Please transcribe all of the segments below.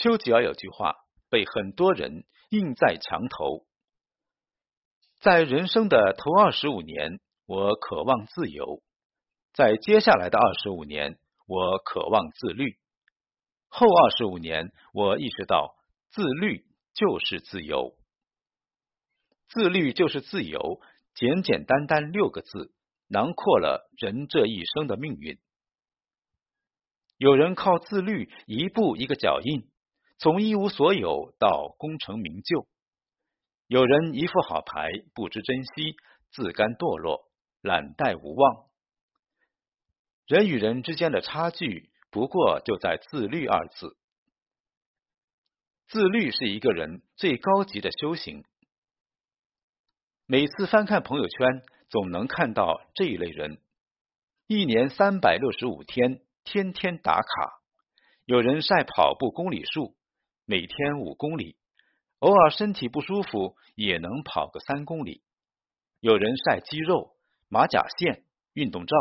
丘吉尔有句话被很多人印在墙头：在人生的头二十五年，我渴望自由；在接下来的二十五年，我渴望自律；后二十五年，我意识到自律就是自由。自律就是自由，简简单单六个字，囊括了人这一生的命运。有人靠自律一步一个脚印，从一无所有到功成名就；有人一副好牌不知珍惜，自甘堕落，懒怠无望。人与人之间的差距，不过就在“自律”二字。自律是一个人最高级的修行。每次翻看朋友圈，总能看到这一类人：一年三百六十五天，天天打卡。有人晒跑步公里数，每天五公里，偶尔身体不舒服也能跑个三公里。有人晒肌肉、马甲线、运动照，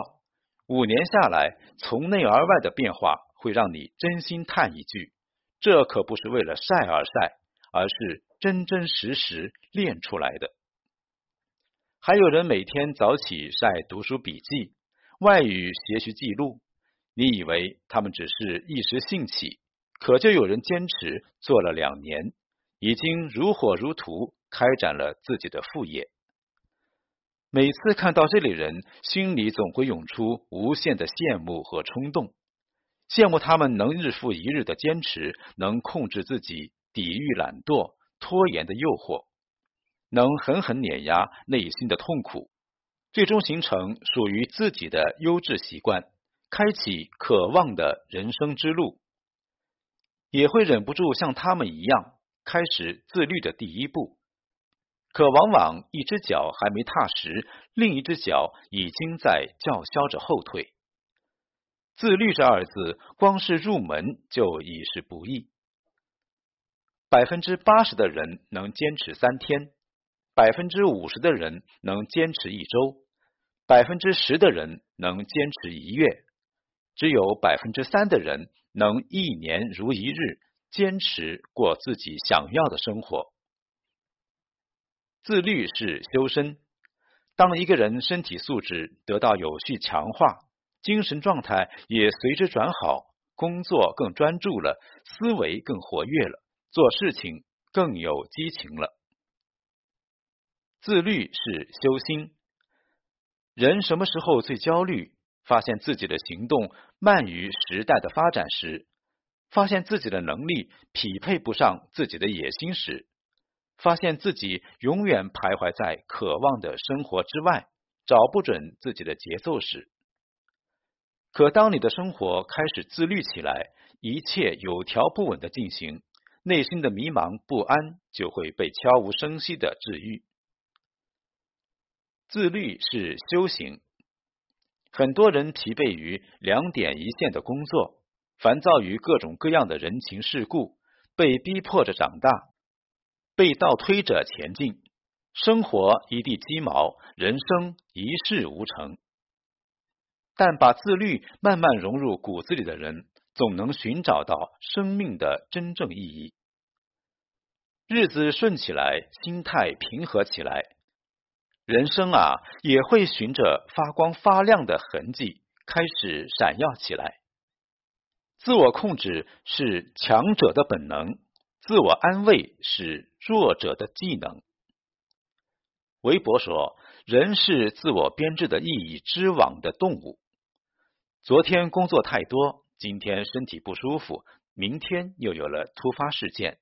五年下来，从内而外的变化会让你真心叹一句：这可不是为了晒而晒，而是真真实实练出来的。还有人每天早起晒读书笔记、外语学习记录，你以为他们只是一时兴起，可就有人坚持做了两年，已经如火如荼开展了自己的副业。每次看到这类人，心里总会涌出无限的羡慕和冲动，羡慕他们能日复一日的坚持，能控制自己，抵御懒惰、拖延的诱惑。能狠狠碾压内心的痛苦，最终形成属于自己的优质习惯，开启渴望的人生之路，也会忍不住像他们一样开始自律的第一步。可往往一只脚还没踏实，另一只脚已经在叫嚣着后退。自律这二字，光是入门就已是不易。百分之八十的人能坚持三天。百分之五十的人能坚持一周，百分之十的人能坚持一月，只有百分之三的人能一年如一日坚持过自己想要的生活。自律是修身。当一个人身体素质得到有序强化，精神状态也随之转好，工作更专注了，思维更活跃了，做事情更有激情了。自律是修心。人什么时候最焦虑？发现自己的行动慢于时代的发展时，发现自己的能力匹配不上自己的野心时，发现自己永远徘徊在渴望的生活之外，找不准自己的节奏时。可当你的生活开始自律起来，一切有条不紊的进行，内心的迷茫不安就会被悄无声息的治愈。自律是修行。很多人疲惫于两点一线的工作，烦躁于各种各样的人情世故，被逼迫着长大，被倒推着前进，生活一地鸡毛，人生一事无成。但把自律慢慢融入骨子里的人，总能寻找到生命的真正意义。日子顺起来，心态平和起来。人生啊，也会循着发光发亮的痕迹开始闪耀起来。自我控制是强者的本能，自我安慰是弱者的技能。韦伯说：“人是自我编织的意义之网的动物。”昨天工作太多，今天身体不舒服，明天又有了突发事件。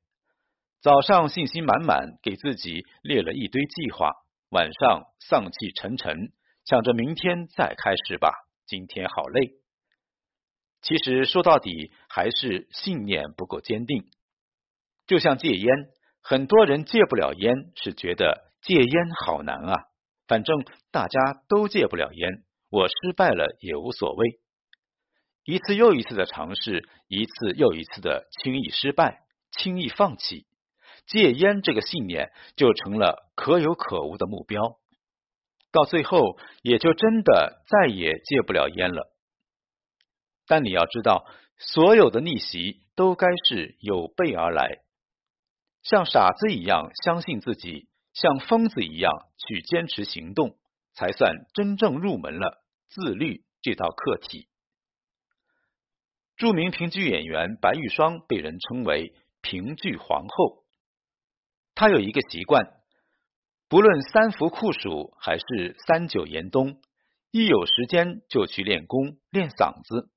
早上信心满满，给自己列了一堆计划。晚上丧气沉沉，想着明天再开始吧。今天好累。其实说到底还是信念不够坚定。就像戒烟，很多人戒不了烟，是觉得戒烟好难啊。反正大家都戒不了烟，我失败了也无所谓。一次又一次的尝试，一次又一次的轻易失败，轻易放弃。戒烟这个信念就成了可有可无的目标，到最后也就真的再也戒不了烟了。但你要知道，所有的逆袭都该是有备而来，像傻子一样相信自己，像疯子一样去坚持行动，才算真正入门了自律这道课题。著名评剧演员白玉霜被人称为评剧皇后，他有一个习惯，不论三伏酷暑还是三九严冬，一有时间就去练功练嗓子。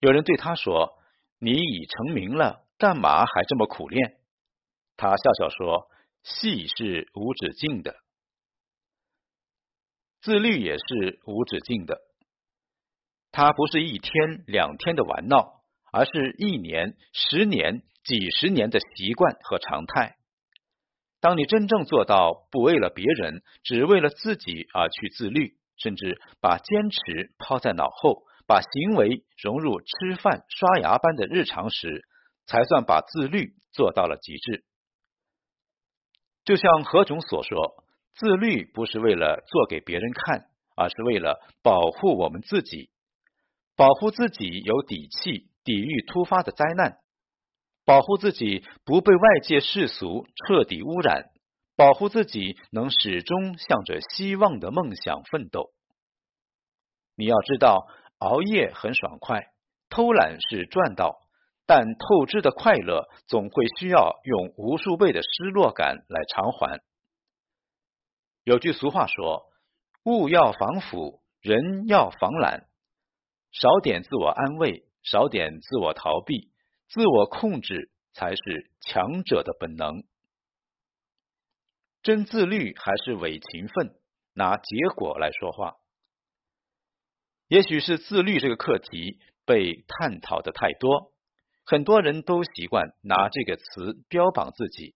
有人对他说：“你已成名了，干嘛还这么苦练？”他笑笑说：“戏是无止境的，自律也是无止境的。它不是一天两天的玩闹，而是一年、十年、几十年的习惯和常态。当你真正做到不为了别人，只为了自己而去自律，甚至把坚持抛在脑后。”把行为融入吃饭、刷牙般的日常时，才算把自律做到了极致。就像何炅所说，自律不是为了做给别人看，而是为了保护我们自己，保护自己有底气抵御突发的灾难，保护自己不被外界世俗彻底污染，保护自己能始终向着希望的梦想奋斗。你要知道。熬夜很爽快，偷懒是赚到，但透支的快乐总会需要用无数倍的失落感来偿还。有句俗话说：“物要防腐，人要防懒。”少点自我安慰，少点自我逃避，自我控制才是强者的本能。真自律还是伪勤奋？拿结果来说话。也许是自律这个课题被探讨的太多，很多人都习惯拿这个词标榜自己。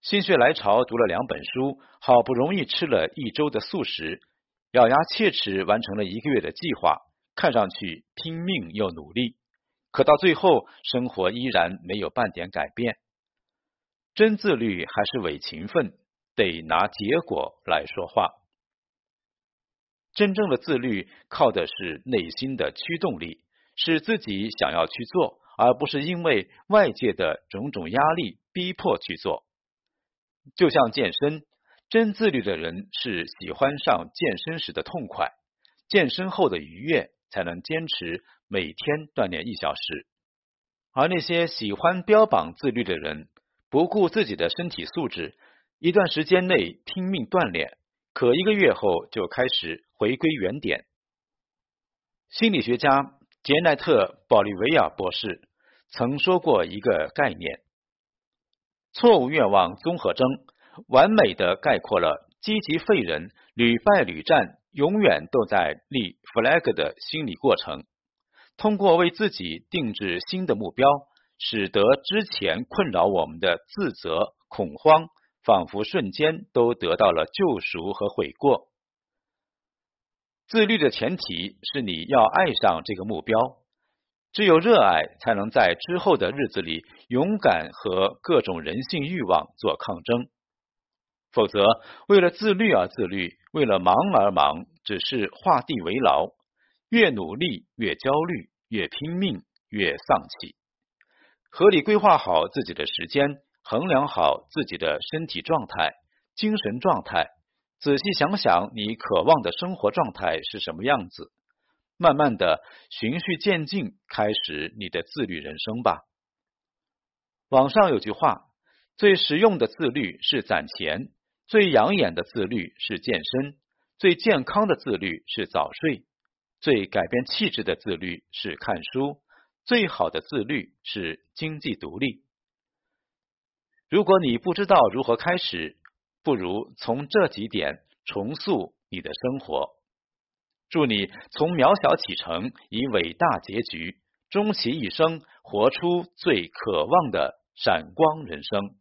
心血来潮读了两本书，好不容易吃了一周的素食，咬牙切齿完成了一个月的计划，看上去拼命又努力，可到最后生活依然没有半点改变。真自律还是伪勤奋，得拿结果来说话。真正的自律靠的是内心的驱动力，是自己想要去做，而不是因为外界的种种压力逼迫去做。就像健身，真自律的人是喜欢上健身时的痛快，健身后的愉悦，才能坚持每天锻炼一小时。而那些喜欢标榜自律的人，不顾自己的身体素质，一段时间内拼命锻炼。可一个月后就开始回归原点。心理学家杰奈特·保利维亚博士曾说过一个概念：错误愿望综合征，完美的概括了积极废人屡败屡战、永远都在立 flag 的心理过程。通过为自己定制新的目标，使得之前困扰我们的自责、恐慌。仿佛瞬间都得到了救赎和悔过。自律的前提是你要爱上这个目标，只有热爱，才能在之后的日子里勇敢和各种人性欲望做抗争。否则，为了自律而自律，为了忙而忙，只是画地为牢，越努力越焦虑，越拼命越丧气。合理规划好自己的时间。衡量好自己的身体状态、精神状态，仔细想想你渴望的生活状态是什么样子，慢慢的循序渐进，开始你的自律人生吧。网上有句话：最实用的自律是攒钱，最养眼的自律是健身，最健康的自律是早睡，最改变气质的自律是看书，最好的自律是经济独立。如果你不知道如何开始，不如从这几点重塑你的生活。祝你从渺小启程，以伟大结局，终其一生活出最渴望的闪光人生。